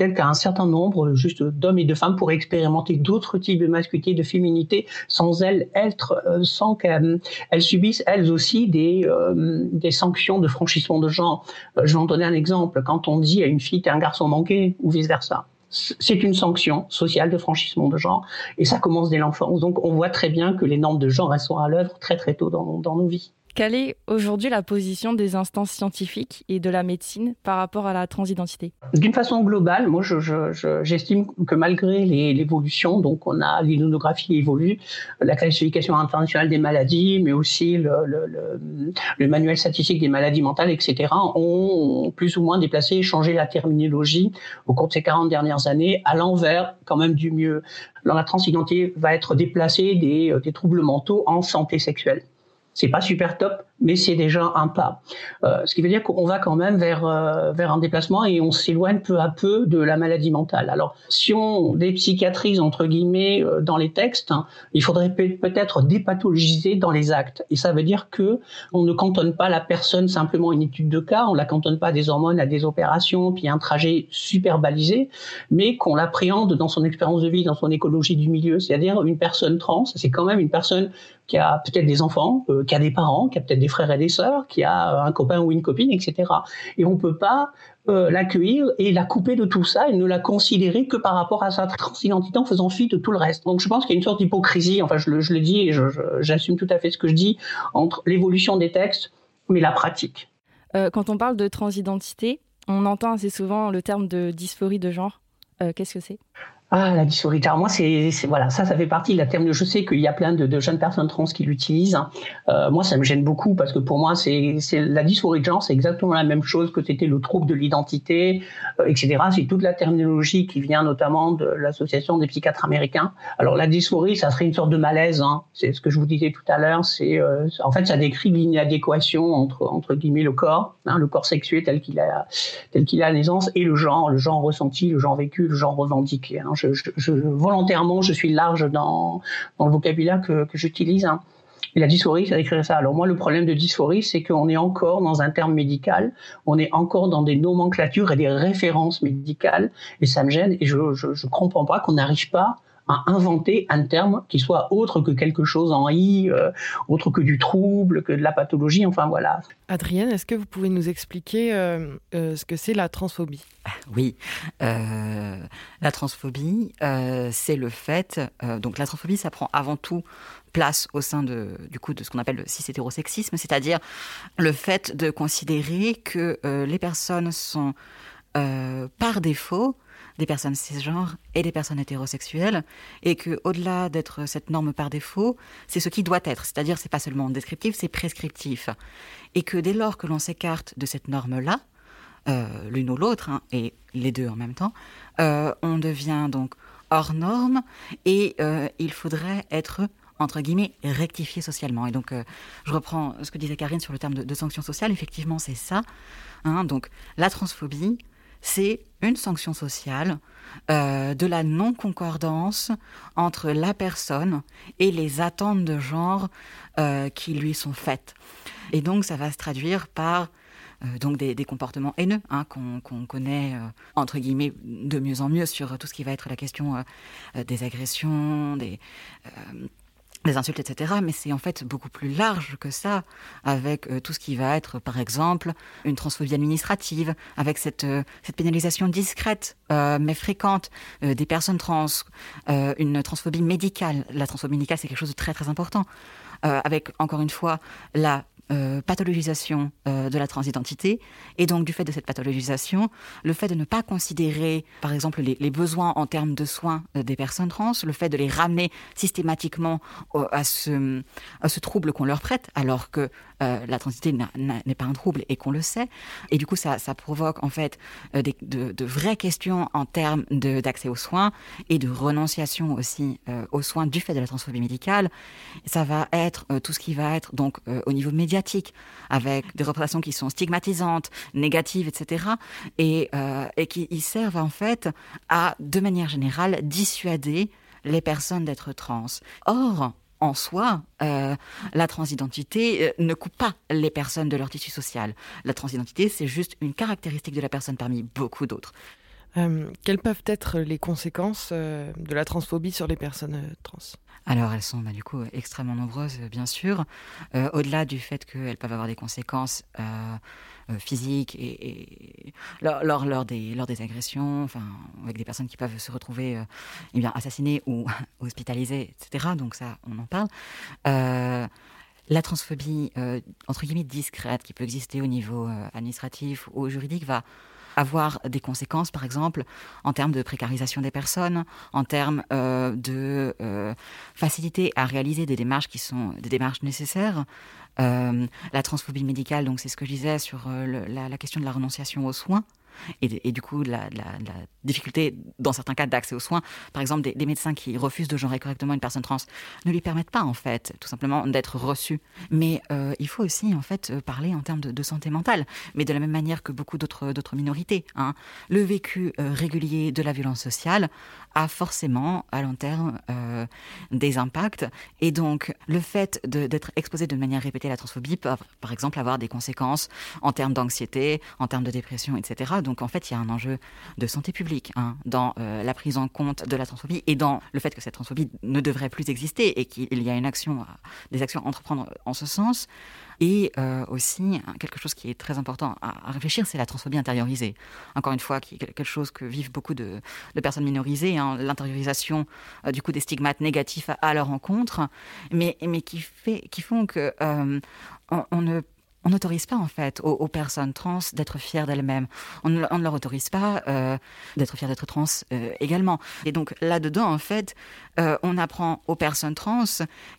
peut-être qu'un certain nombre juste d'hommes et de femmes pourraient expérimenter d'autres types de masculinité, de féminité, sans elles être, euh, sans qu'elles subissent elles aussi des, euh, des sanctions de franchissement de genre. Euh, je vais en donner un exemple. Quand on dit à une fille t'es un garçon manqué ou vice versa, c'est une sanction sociale de franchissement de genre et ça commence dès l'enfance. Donc on voit très bien que les normes de genre elles sont à l'œuvre très très tôt dans, dans nos vies. Quelle est aujourd'hui la position des instances scientifiques et de la médecine par rapport à la transidentité D'une façon globale, moi j'estime je, je, que malgré l'évolution, donc on a l'immunographie évolue, la classification internationale des maladies, mais aussi le, manuel statistique des maladies mentales, etc., ont plus ou moins déplacé et changé la terminologie au cours de ces 40 dernières années à l'envers quand même du mieux. Alors, la transidentité va être déplacée des troubles mentaux en santé sexuelle. C'est pas super top, mais c'est déjà un pas. Euh, ce qui veut dire qu'on va quand même vers euh, vers un déplacement et on s'éloigne peu à peu de la maladie mentale. Alors, si on dépsychiatrise entre guillemets euh, dans les textes, hein, il faudrait peut-être dépathologiser dans les actes. Et ça veut dire que on ne cantonne pas la personne simplement une étude de cas, on la cantonne pas à des hormones, à des opérations, puis un trajet super balisé, mais qu'on l'appréhende dans son expérience de vie, dans son écologie du milieu. C'est-à-dire une personne trans, c'est quand même une personne qui a peut-être des enfants, euh, qui a des parents, qui a peut-être des frères et des sœurs, qui a un copain ou une copine, etc. Et on peut pas euh, l'accueillir et la couper de tout ça et ne la considérer que par rapport à sa transidentité en faisant fi de tout le reste. Donc je pense qu'il y a une sorte d'hypocrisie, enfin je le, je le dis et j'assume tout à fait ce que je dis, entre l'évolution des textes mais la pratique. Euh, quand on parle de transidentité, on entend assez souvent le terme de dysphorie de genre. Euh, Qu'est-ce que c'est? Ah, la dysphorie. Alors moi, c'est voilà, ça, ça fait partie de la terme. Je sais qu'il y a plein de, jeunes personnes trans qui l'utilisent. Euh, moi, ça me gêne beaucoup parce que pour moi, c'est la dysphorie de genre, c'est exactement la même chose que c'était le trouble de l'identité, euh, etc. C'est toute la terminologie qui vient notamment de l'association des psychiatres américains. Alors la dysphorie, ça serait une sorte de malaise. Hein. C'est ce que je vous disais tout à l'heure. C'est euh, en fait, ça décrit l'inadéquation entre entre guillemets le corps, hein, le corps sexué tel qu'il a tel qu'il a naissance et le genre, le genre ressenti, le genre vécu, le genre revendiqué. Hein je, je, volontairement, je suis large dans, dans le vocabulaire que, que j'utilise. Hein. La dysphorie, ça décrirait ça. Alors moi, le problème de dysphorie, c'est qu'on est encore dans un terme médical, on est encore dans des nomenclatures et des références médicales, et ça me gêne, et je ne comprends pas qu'on n'arrive pas à inventer un terme qui soit autre que quelque chose en i, euh, autre que du trouble, que de la pathologie, enfin voilà. Adrienne, est-ce que vous pouvez nous expliquer euh, euh, ce que c'est la transphobie? Oui, euh, la transphobie, euh, c'est le fait, euh, donc la transphobie, ça prend avant tout place au sein de, du coup, de ce qu'on appelle le cis-hétérosexisme, c'est-à-dire le fait de considérer que les personnes sont par défaut des personnes cisgenres et des personnes hétérosexuelles, et que au-delà d'être cette norme par défaut, c'est ce qui doit être, c'est-à-dire c'est pas seulement descriptif, c'est prescriptif, et que dès lors que l'on s'écarte de cette norme-là, euh, l'une ou l'autre, hein, et les deux en même temps, euh, on devient donc hors norme, et euh, il faudrait être entre guillemets, rectifié socialement. Et donc, je reprends ce que disait Karine sur le terme de, de sanction sociale. Effectivement, c'est ça. Hein, donc, la transphobie, c'est une sanction sociale euh, de la non-concordance entre la personne et les attentes de genre euh, qui lui sont faites. Et donc ça va se traduire par euh, donc des, comportements haineux hein, qu'on qu connaît entre guillemets de mieux en mieux sur tout ce qui va être la question des agressions, des des insultes, etc. Mais c'est en fait beaucoup plus large que ça, avec euh, tout ce qui va être, par exemple, une transphobie administrative, avec cette, euh, cette pénalisation discrète euh, mais fréquente euh, des personnes trans, une transphobie médicale. La transphobie médicale, c'est quelque chose de très très important. avec, encore une fois, la euh, pathologisation euh, de la transidentité. Et donc du fait de cette pathologisation, le fait de ne pas considérer par exemple les, besoins en termes de soins euh, des personnes trans, le fait de les ramener systématiquement à ce trouble qu'on leur prête alors que euh, la transidentité n'est pas un trouble et qu'on le sait. Et du coup, ça, provoque en fait euh, de, vraies questions en termes d'accès aux soins et de renonciation aussi euh, aux soins du fait de la transphobie médicale. Ça va être tout ce qui va être donc au niveau médiatique, avec des représentations qui sont stigmatisantes, négatives, etc. Et, et qui servent en fait à, de manière générale, dissuader les personnes d'être trans. Or, en soi, euh, la transidentité euh, ne coupe pas les personnes de leur tissu social. La transidentité, c'est juste une caractéristique de la personne parmi beaucoup d'autres. Euh, quelles peuvent être les conséquences de la transphobie sur les personnes trans? Alors elles sont bah, du coup extrêmement nombreuses, bien sûr. Au-delà du fait qu'elles peuvent avoir des conséquences euh, physique et, lors, lors, des, lors des agressions, enfin, avec des personnes qui peuvent se retrouver euh, eh bien, assassinées ou hospitalisées, etc. Donc ça, on en parle. Euh, la transphobie, entre guillemets, discrète, qui peut exister au niveau administratif ou juridique, va avoir des conséquences, par exemple, en termes de précarisation des personnes, en termes de facilité à réaliser des démarches qui sont des démarches nécessaires, euh, la transphobie médicale, donc c'est ce que je disais sur euh, la, question de la renonciation aux soins. Et, du coup, la, difficulté, dans certains cas, d'accès aux soins. Par exemple, des, médecins qui refusent de genrer correctement une personne trans ne lui permettent pas, en fait, tout simplement d'être reçu. Mais euh, il faut aussi, en fait, parler en termes de, santé mentale, mais de la même manière que beaucoup d'autres minorités. Hein. Le vécu régulier de la violence sociale a forcément, à long terme, des impacts. Et donc, le fait d'être exposé de manière répétée à la transphobie peut, par exemple, avoir des conséquences en termes d'anxiété, en termes de dépression, etc. Donc, en fait, il y a un enjeu de santé publique hein, dans euh, la prise en compte de la transphobie et dans le fait que cette transphobie ne devrait plus exister et qu'il y a une action, des actions à entreprendre en ce sens. Et euh, aussi, quelque chose qui est très important à, réfléchir, c'est la transphobie intériorisée. Encore une fois, qui est quelque chose que vivent beaucoup de, personnes minorisées, hein, l'intériorisation euh, du coup des stigmates négatifs à, leur encontre, mais, mais qui, fait, qui font que euh, on, ne on n'autorise pas en fait aux, personnes trans d'être fières d'elles-mêmes. On, ne leur autorise pas euh, d'être fières d'être trans euh, également. Et donc là-dedans, en fait, euh, on apprend aux personnes trans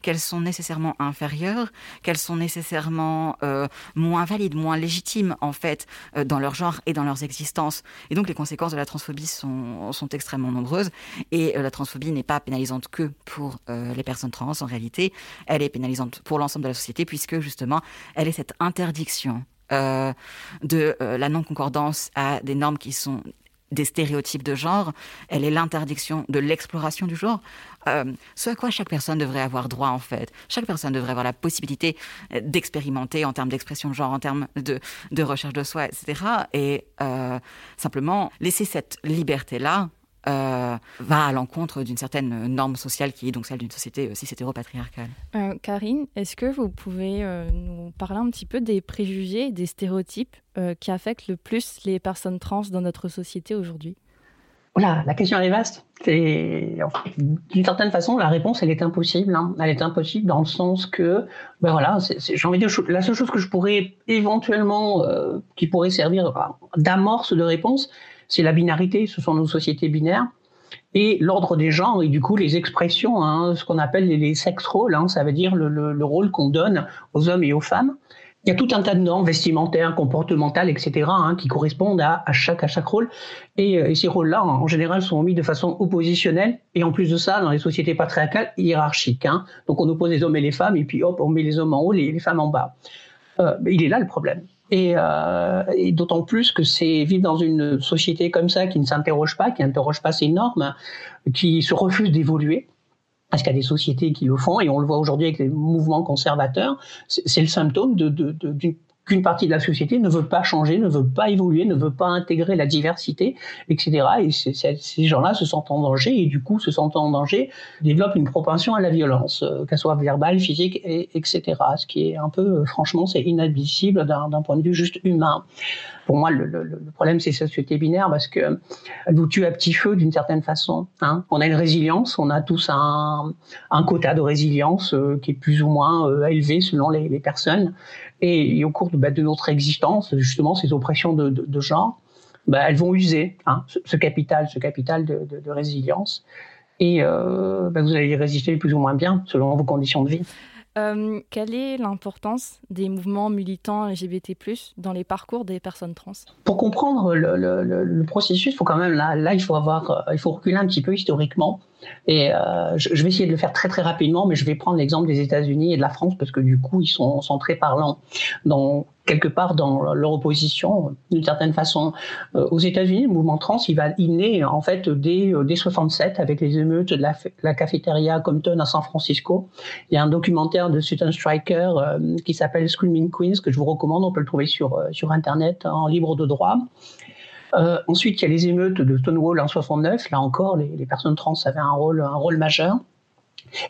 qu'elles sont nécessairement inférieures, qu'elles sont nécessairement moins valides, moins légitimes en fait dans leur genre et dans leurs existences. Et donc les conséquences de la transphobie sont, sont extrêmement nombreuses. Et la transphobie n'est pas pénalisante que pour les personnes trans en réalité, elle est pénalisante pour l'ensemble de la société puisque justement elle est cette interdiction euh, de euh, la non-concordance à des normes qui sont des stéréotypes de genre, elle est l'interdiction de l'exploration du genre, euh, ce à quoi chaque personne devrait avoir droit en fait. Chaque personne devrait avoir la possibilité d'expérimenter en termes d'expression de genre, en termes de, de, recherche de soi, etc. Et simplement laisser cette liberté-là euh, va à l'encontre d'une certaine norme sociale qui est donc celle d'une société aussi hétéropatriarcale. Euh, Karine, est-ce que vous pouvez euh, nous parler un petit peu des préjugés, des stéréotypes qui affectent le plus les personnes trans dans notre société aujourd'hui? Voilà, la question est vaste. D'une certaine façon, la réponse, elle est impossible. Hein. Elle est impossible dans le sens que, ben voilà, j'ai envie de dire, la seule chose que je pourrais éventuellement, qui pourrait servir d'amorce de réponse, c'est la binarité, ce sont nos sociétés binaires. Et l'ordre des genres, et du coup les expressions, hein, ce qu'on appelle les, sex roles, hein, ça veut dire le, rôle qu'on donne aux hommes et aux femmes. Il y a tout un tas de normes vestimentaires, comportementales, etc., hein, qui correspondent à, chaque, à chaque rôle. Et, euh, ces rôles-là, en, général, sont mis de façon oppositionnelle. Et en plus de ça, dans les sociétés patriarcales, hiérarchiques. Donc on oppose les hommes et les femmes, et puis hop, on met les hommes en haut, les, les femmes en bas. Euh, il est là le problème. Et, euh, d'autant plus que c'est vivre dans une société comme ça qui ne s'interroge pas, qui n'interroge pas ses normes, qui se refuse d'évoluer. Parce qu'il y a des sociétés qui le font, et on le voit aujourd'hui avec les mouvements conservateurs, c'est le symptôme d'une qu'une partie de la société ne veut pas changer, ne veut pas évoluer, ne veut pas intégrer la diversité, etc. Et ces gens-là se sentent en danger et du coup, se sentant en danger, développent une propension à la violence, euh, qu'elle soit verbale, physique, et, etc. Ce qui est un peu, euh, franchement, c'est inadmissible d'un point de vue juste humain. Pour moi, le, problème, c'est cette société binaire parce que elle vous tue à petit feu d'une certaine façon. Hein. On a une résilience, on a tous un, quota de résilience euh, qui est plus ou moins élevé selon les personnes. Et, au cours de, bah, de, notre existence, justement, ces oppressions de, de, de genre, bah, elles vont user hein, ce, capital, ce capital de, résilience. Et euh, bah, vous allez y résister plus ou moins bien selon vos conditions de vie. Euh, quelle est l'importance des mouvements militants LGBT+ dans les parcours des personnes trans? Pour comprendre le, processus, il faut quand même là, là, il faut avoir, euh, il faut reculer un petit peu historiquement. Et euh, je, vais essayer de le faire très très rapidement, mais je vais prendre l'exemple des États-Unis et de la France parce que du coup, ils sont, très parlants dans quelque part dans leur opposition, d'une certaine façon. Euh, aux États-Unis, le mouvement trans, il va, il naît en fait dès, dès 67 avec les émeutes de la, la cafétéria Compton à San Francisco. Il y a un documentaire de Sutton Striker euh, qui s'appelle Screaming Queens que je vous recommande. On peut le trouver sur sur internet en libre de droit. Euh, ensuite, il y a les émeutes de Stonewall en 69. Là encore, les, personnes trans avaient un rôle, un rôle majeur.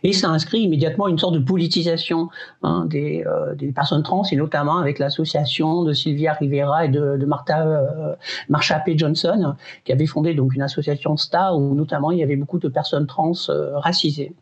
Et ça inscrit immédiatement une sorte de politisation hein, des, euh, des, personnes trans, et notamment avec l'association de Sylvia Rivera et de, de Martha, euh, Marsha P. Johnson, qui avait fondé donc une association STAR où notamment il y avait beaucoup de personnes trans euh, racisées.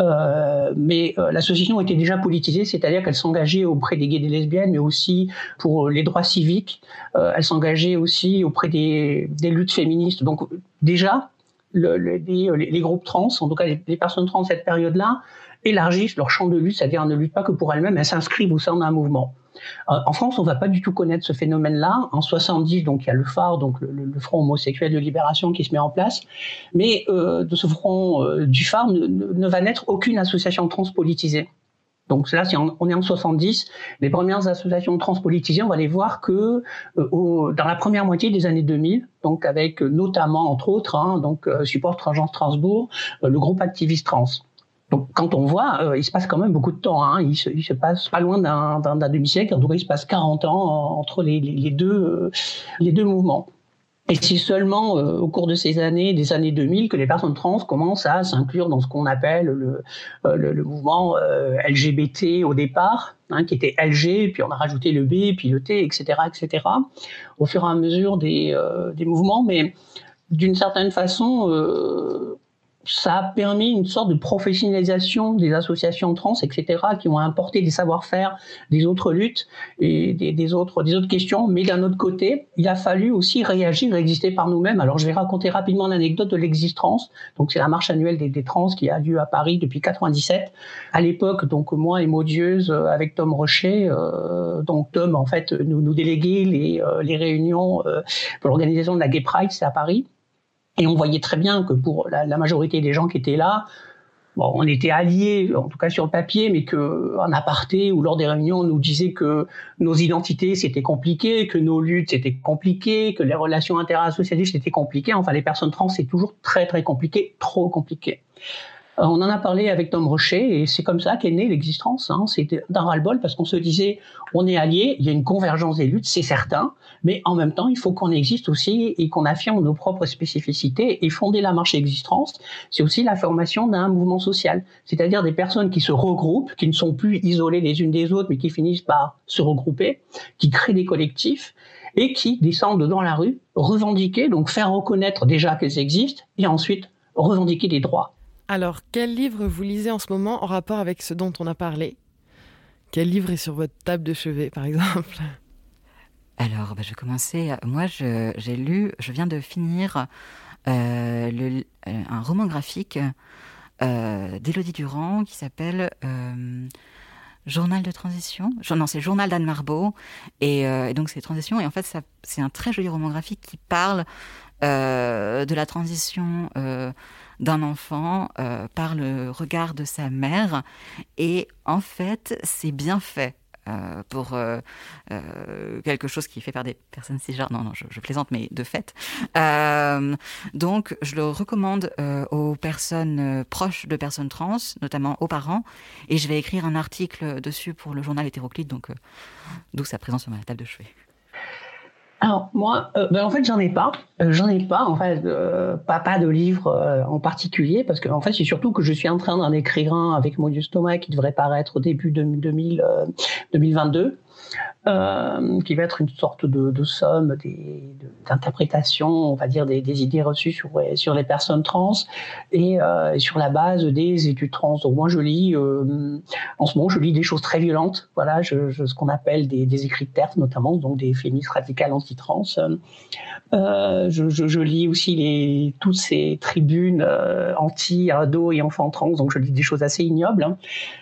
Euh, mais euh, l'association était déjà politisée, c'est-à-dire qu'elle s'engageait auprès des gays et des lesbiennes, mais aussi pour les droits civiques. elle s'engageait aussi auprès des, des luttes féministes. Donc déjà, le, les, groupes trans, en tout cas les, personnes trans cette période-là, élargissent leur champ de lutte, c'est-à-dire ne luttent pas que pour elles-mêmes, elles s'inscrivent au sein d'un mouvement. Euh, en France, on va pas du tout connaître ce phénomène-là. En 70, donc il y a le phare, donc le, Front homosexuel de libération qui se met en place, mais euh, de ce front euh, du phare ne, ne, va naître aucune association transpolitisée. Donc là, si on est en 70, les premières associations transpolitisées, on va les voir que euh, dans la première moitié des années 2000, donc avec euh, notamment, entre autres, hein, donc euh, Support Transgenre Strasbourg, le groupe Activiste Trans. Donc quand on voit, il se passe quand même beaucoup de temps. Hein, il, se, il se passe pas loin d'un demi-siècle. En tout cas, il se passe 40 ans entre les, les deux, les deux mouvements. Et c'est seulement euh, au cours de ces années, des années 2000, que les personnes trans commencent à s'inclure dans ce qu'on appelle le, euh, le, mouvement euh, LGBT au départ, hein, qui était LG, puis on a rajouté le B, puis le T, etc., etc., au fur et à mesure des, des mouvements. Mais d'une certaine façon, ça a permis une sorte de professionnalisation des associations trans, etc., qui ont importé des savoir-faire des autres luttes et des, autres, des autres questions. Mais d'un autre côté, il a fallu aussi réagir exister par nous-mêmes. Alors, je vais raconter rapidement l'anecdote de l'existence. Donc, c'est la marche annuelle des, des, trans qui a lieu à Paris depuis 97. À l'époque, donc, moi et Maudieuse, euh, avec Tom Rocher, euh, donc Tom, en fait, nous, nous déléguait les, euh, les réunions euh, pour l'organisation de la Gay Pride, c'est à Paris. Et on voyait très bien que pour la, majorité des gens qui étaient là, bon, on était alliés, en tout cas sur le papier, mais qu'en aparté ou lors des réunions, on nous disait que nos identités c'était compliqué, que nos luttes c'était compliqué, que les relations interassociatives c'était compliqué. Enfin, les personnes trans c'est toujours très très compliqué, trop compliqué. Euh, on en a parlé avec Tom Rocher et c'est comme ça qu'est née l'existence. Hein. C'était d'un ras-le-bol parce qu'on se disait on est alliés, il y a une convergence des luttes, c'est certain, mais en même temps il faut qu'on existe aussi et qu'on affirme nos propres spécificités. Et fonder la marche existence, c'est aussi la formation d'un mouvement social, c'est-à-dire des personnes qui se regroupent, qui ne sont plus isolées les unes des autres, mais qui finissent par se regrouper, qui créent des collectifs et qui descendent dans la rue, revendiquer, donc faire reconnaître déjà qu'elles existent et ensuite revendiquer des droits. Alors, quel livre vous lisez en ce moment en rapport avec ce dont on a parlé? Quel livre est sur votre table de chevet, par exemple? Alors, bah, je vais commencer. Moi, j'ai lu, je viens de finir euh, euh, un roman graphique euh, d'Élodie Durand qui s'appelle Journal de transition. Non, c'est Journal d'Anne Marbeau. Et, donc, c'est Transition. Et en fait, c'est un très joli roman graphique qui parle de la transition d'un enfant euh, par le regard de sa mère. Et en fait, c'est bien fait. Euh, pour euh, quelque chose qui fait par des personnes cisgenres. Non, non, je, plaisante, mais de fait. donc, je le recommande aux personnes proches de personnes trans, notamment aux parents, et je vais écrire un article dessus pour le journal hétéroclite, donc d'où sa présence sur ma table de chevet. Alors moi, euh, ben en fait, j'en ai pas. Euh, j'en ai pas, en fait, euh, pas, pas de livre euh, en particulier, parce que en fait, c'est surtout que je suis en train d'en écrire un avec Modius Thomas qui devrait paraître au début de 2000, 2022, qui va être une sorte de, somme d'interprétation, on va dire des, idées reçues sur les personnes trans et sur la base des études trans. Donc moi je lis en ce moment je lis des choses très violentes, voilà, ce qu'on appelle des, des écrits de terre notamment, donc des féministes radicales anti-trans. Je, lis aussi toutes ces tribunes anti-ados et enfants trans, donc je lis des choses assez ignobles. Hein.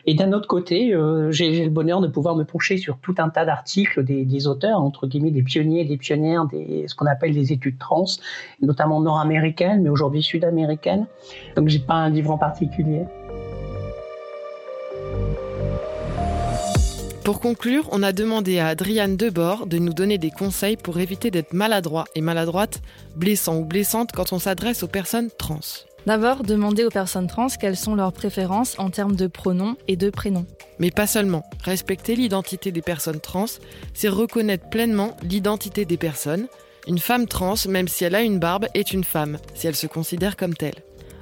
Et d'un autre côté, j'ai le bonheur de pouvoir me pencher sur tout un tas d'articles des, auteurs, entre guillemets, des pionniers, des pionnières, des, ce qu'on appelle des études trans, notamment nord-américaines, mais aujourd'hui sud-américaines. Donc, j'ai pas un livre en particulier. Pour conclure, on a demandé à Adriane Debord de nous donner des conseils pour éviter d'être maladroit et maladroite, blessant ou blessante quand on s'adresse aux personnes trans. D'abord, demandez aux personnes trans quelles sont leurs préférences en termes de pronoms et de prénoms. Mais pas seulement. Respecter l'identité des personnes trans, c'est reconnaître pleinement l'identité des personnes. Une femme trans, même si elle a une barbe, est une femme, si elle se considère comme telle.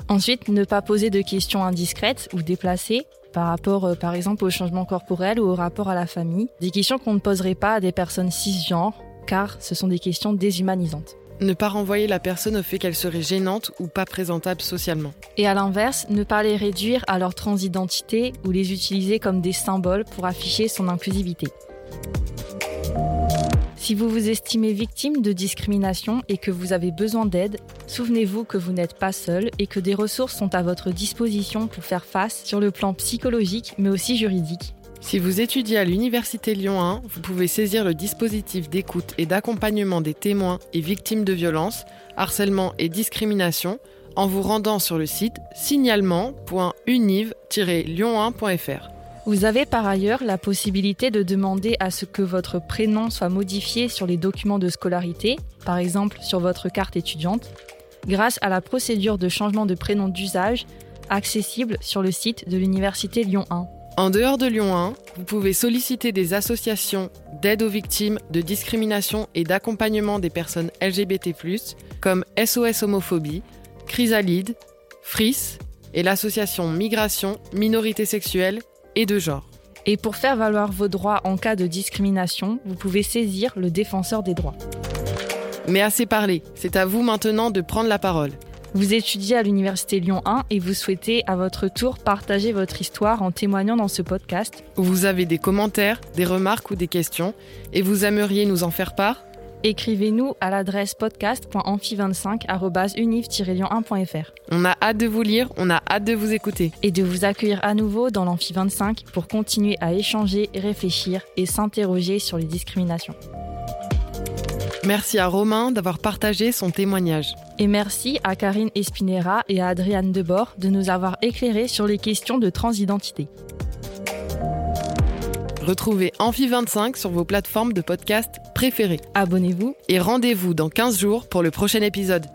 Ensuite, ne pas poser de questions indiscrètes ou déplacées par rapport, euh, par exemple, au changement corporel ou au rapport à la famille. Des questions qu'on ne poserait pas à des personnes cisgenres, car ce sont des questions déshumanisantes. Ne pas renvoyer la personne au fait qu'elle serait gênante ou pas présentable socialement. Et à l'inverse, ne pas les réduire à leur transidentité ou les utiliser comme des symboles pour afficher son inclusivité. Si vous vous estimez victime de discrimination et que vous avez besoin d'aide, souvenez-vous que vous n'êtes pas seul et que des ressources sont à votre disposition pour faire face sur le plan psychologique mais aussi juridique. Si vous étudiez à l'Université Lyon 1, vous pouvez saisir le dispositif d'écoute et d'accompagnement des témoins et victimes de violences, harcèlement et discrimination en vous rendant sur le site signalement.univ-lyon1.fr. Vous avez par ailleurs la possibilité de demander à ce que votre prénom soit modifié sur les documents de scolarité, par exemple sur votre carte étudiante, grâce à la procédure de changement de prénom d'usage accessible sur le site de l'Université Lyon 1. En dehors de Lyon 1, vous pouvez solliciter des associations d'aide aux victimes de discrimination et d'accompagnement des personnes LGBT+, comme SOS Homophobie, Chrysalide, FRIS et l'association Migration, Minorité sexuelle et de genre. Et pour faire valoir vos droits en cas de discrimination, vous pouvez saisir le défenseur des droits. Mais assez parlé, c'est à vous maintenant de prendre la parole. Vous étudiez à l'Université Lyon 1 et vous souhaitez à votre tour partager votre histoire en témoignant dans ce podcast. Vous avez des commentaires, des remarques ou des questions et vous aimeriez nous en faire part? Écrivez-nous à l'adresse podcast.amphi25.univ-lyon1.fr. On a hâte de vous lire, on a hâte de vous écouter. Et de vous accueillir à nouveau dans l'Amphi 25 pour continuer à échanger, réfléchir et s'interroger sur les discriminations. Merci à Romain d'avoir partagé son témoignage. Et merci à Karine Espinera et à Adriane Debord de nous avoir éclairé sur les questions de transidentité. Retrouvez Amphi25 sur vos plateformes de podcast préférées. Abonnez-vous et rendez-vous dans 15 jours pour le prochain épisode.